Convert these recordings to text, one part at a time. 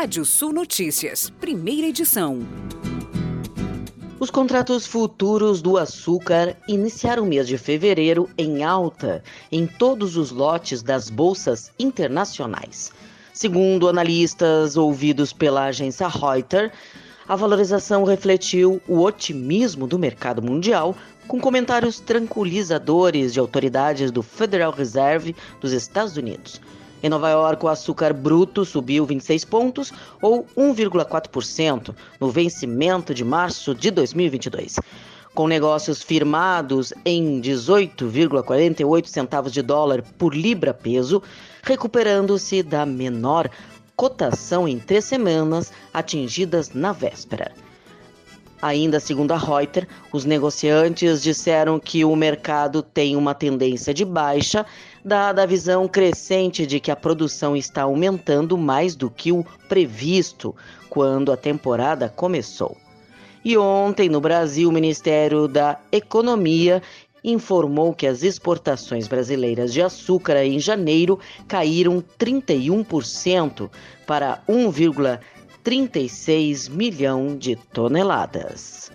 Rádio Sul Notícias, primeira edição. Os contratos futuros do açúcar iniciaram o mês de fevereiro em alta em todos os lotes das bolsas internacionais. Segundo analistas ouvidos pela agência Reuters, a valorização refletiu o otimismo do mercado mundial, com comentários tranquilizadores de autoridades do Federal Reserve dos Estados Unidos. Em Nova York, o açúcar bruto subiu 26 pontos, ou 1,4%, no vencimento de março de 2022. Com negócios firmados em 18,48 centavos de dólar por libra peso, recuperando-se da menor cotação em três semanas atingidas na véspera. Ainda segundo a Reuters, os negociantes disseram que o mercado tem uma tendência de baixa, dada a visão crescente de que a produção está aumentando mais do que o previsto quando a temporada começou. E ontem, no Brasil, o Ministério da Economia informou que as exportações brasileiras de açúcar em janeiro caíram 31% para 1,3 36 milhão de toneladas.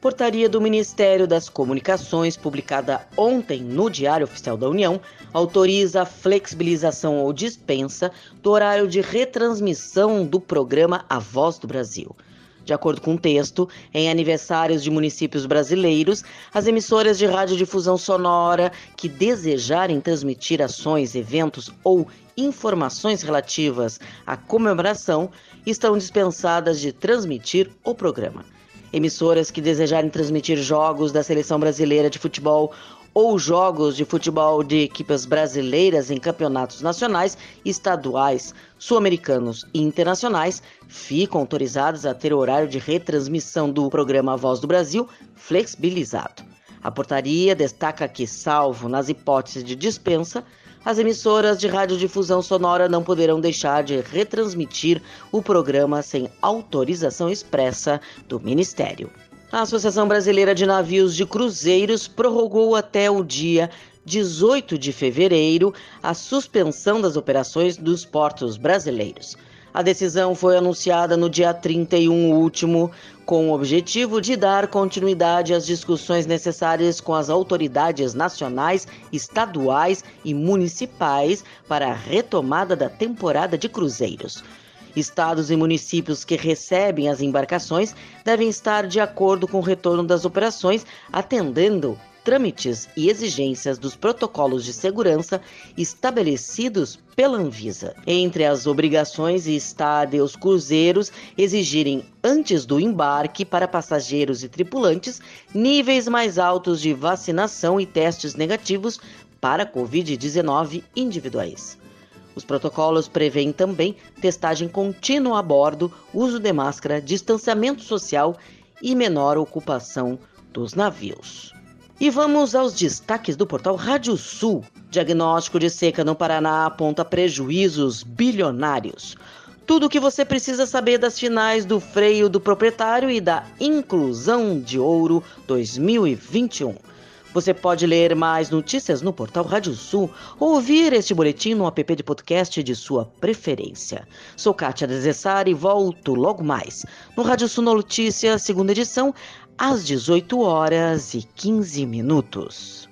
Portaria do Ministério das Comunicações, publicada ontem no Diário Oficial da União, autoriza a flexibilização ou dispensa do horário de retransmissão do programa A Voz do Brasil. De acordo com o texto, em aniversários de municípios brasileiros, as emissoras de radiodifusão sonora que desejarem transmitir ações, eventos ou informações relativas à comemoração estão dispensadas de transmitir o programa. Emissoras que desejarem transmitir jogos da seleção brasileira de futebol ou jogos de futebol de equipes brasileiras em campeonatos nacionais, estaduais, sul-americanos e internacionais ficam autorizadas a ter o horário de retransmissão do programa Voz do Brasil flexibilizado. A portaria destaca que, salvo nas hipóteses de dispensa, as emissoras de radiodifusão sonora não poderão deixar de retransmitir o programa sem autorização expressa do Ministério. A Associação Brasileira de Navios de Cruzeiros prorrogou até o dia 18 de fevereiro a suspensão das operações dos portos brasileiros. A decisão foi anunciada no dia 31 último, com o objetivo de dar continuidade às discussões necessárias com as autoridades nacionais, estaduais e municipais para a retomada da temporada de cruzeiros. Estados e municípios que recebem as embarcações devem estar de acordo com o retorno das operações, atendendo trâmites e exigências dos protocolos de segurança estabelecidos pela Anvisa. Entre as obrigações está de os cruzeiros exigirem antes do embarque para passageiros e tripulantes níveis mais altos de vacinação e testes negativos para COVID-19 individuais. Os protocolos prevêem também testagem contínua a bordo, uso de máscara, distanciamento social e menor ocupação dos navios. E vamos aos destaques do portal Rádio Sul. Diagnóstico de seca no Paraná aponta prejuízos bilionários. Tudo o que você precisa saber das finais do freio do proprietário e da inclusão de ouro 2021. Você pode ler mais notícias no portal Rádio Sul ou ouvir este boletim no app de podcast de sua preferência. Sou Kátia Desessar e volto logo mais no Rádio Sul Notícias, segunda edição, às 18 horas e 15 minutos.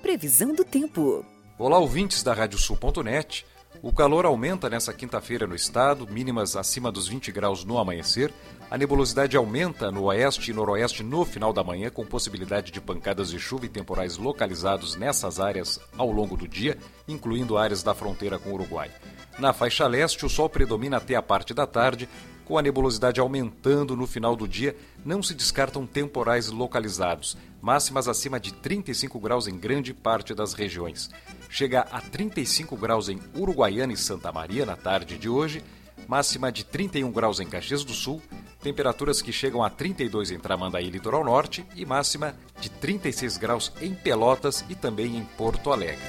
Previsão do tempo. Olá, ouvintes da Radiosul.net. O calor aumenta nesta quinta-feira no estado, mínimas acima dos 20 graus no amanhecer. A nebulosidade aumenta no oeste e noroeste no final da manhã, com possibilidade de pancadas de chuva e temporais localizados nessas áreas ao longo do dia, incluindo áreas da fronteira com o Uruguai. Na faixa leste, o sol predomina até a parte da tarde, com a nebulosidade aumentando no final do dia, não se descartam temporais localizados, máximas acima de 35 graus em grande parte das regiões. Chega a 35 graus em Uruguaiana e Santa Maria na tarde de hoje, máxima de 31 graus em Caxias do Sul, temperaturas que chegam a 32 em Tramandaí, litoral norte, e máxima de 36 graus em Pelotas e também em Porto Alegre.